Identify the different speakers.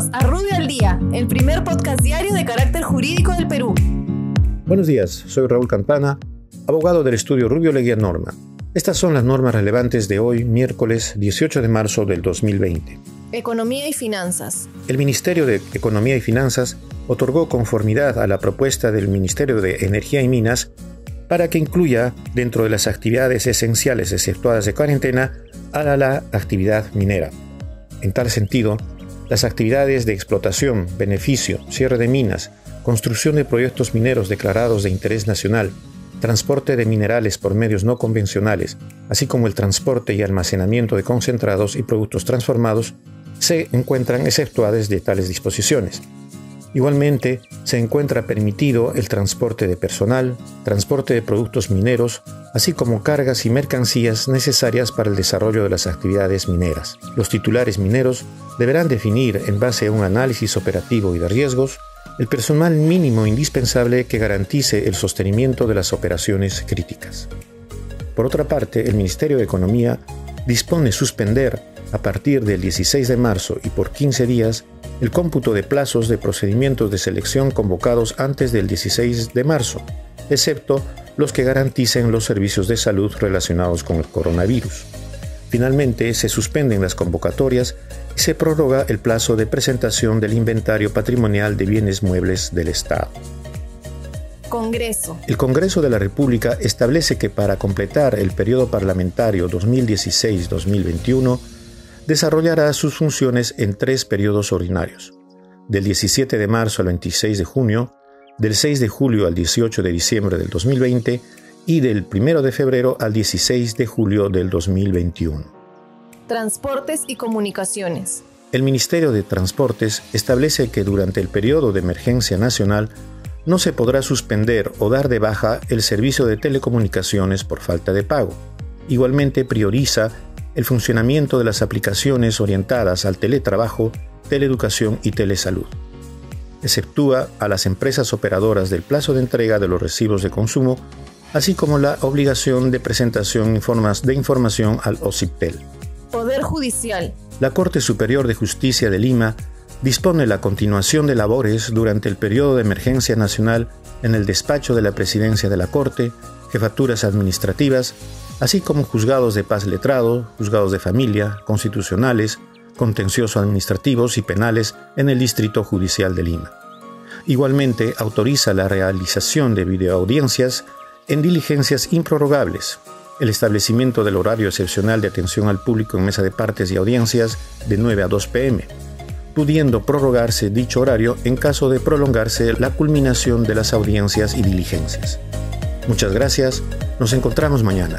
Speaker 1: Bienvenidos a Rubio al Día, el primer podcast diario de carácter jurídico del Perú.
Speaker 2: Buenos días, soy Raúl Campana, abogado del estudio Rubio Leguía Norma. Estas son las normas relevantes de hoy, miércoles 18 de marzo del 2020.
Speaker 1: Economía y finanzas.
Speaker 2: El Ministerio de Economía y Finanzas otorgó conformidad a la propuesta del Ministerio de Energía y Minas para que incluya dentro de las actividades esenciales exceptuadas de cuarentena a la actividad minera. En tal sentido, las actividades de explotación, beneficio, cierre de minas, construcción de proyectos mineros declarados de interés nacional, transporte de minerales por medios no convencionales, así como el transporte y almacenamiento de concentrados y productos transformados, se encuentran exceptuadas de tales disposiciones. Igualmente, se encuentra permitido el transporte de personal, transporte de productos mineros, así como cargas y mercancías necesarias para el desarrollo de las actividades mineras. Los titulares mineros deberán definir, en base a un análisis operativo y de riesgos, el personal mínimo indispensable que garantice el sostenimiento de las operaciones críticas. Por otra parte, el Ministerio de Economía dispone suspender, a partir del 16 de marzo y por 15 días, el cómputo de plazos de procedimientos de selección convocados antes del 16 de marzo, excepto los que garanticen los servicios de salud relacionados con el coronavirus. Finalmente, se suspenden las convocatorias y se prorroga el plazo de presentación del inventario patrimonial de bienes muebles del Estado.
Speaker 1: Congreso.
Speaker 2: El Congreso de la República establece que para completar el periodo parlamentario 2016-2021, desarrollará sus funciones en tres periodos ordinarios, del 17 de marzo al 26 de junio, del 6 de julio al 18 de diciembre del 2020 y del 1 de febrero al 16 de julio del 2021.
Speaker 1: Transportes y comunicaciones.
Speaker 2: El Ministerio de Transportes establece que durante el periodo de emergencia nacional no se podrá suspender o dar de baja el servicio de telecomunicaciones por falta de pago. Igualmente prioriza el funcionamiento de las aplicaciones orientadas al teletrabajo, teleeducación y telesalud. Exceptúa a las empresas operadoras del plazo de entrega de los recibos de consumo, así como la obligación de presentación de información al OCIPTEL.
Speaker 1: Poder Judicial.
Speaker 2: La Corte Superior de Justicia de Lima dispone la continuación de labores durante el periodo de emergencia nacional en el despacho de la Presidencia de la Corte, jefaturas administrativas, así como juzgados de paz letrado, juzgados de familia, constitucionales, contencioso administrativos y penales en el Distrito Judicial de Lima. Igualmente autoriza la realización de videoaudiencias en diligencias improrrogables, el establecimiento del horario excepcional de atención al público en mesa de partes y audiencias de 9 a 2 pm, pudiendo prorrogarse dicho horario en caso de prolongarse la culminación de las audiencias y diligencias. Muchas gracias, nos encontramos mañana.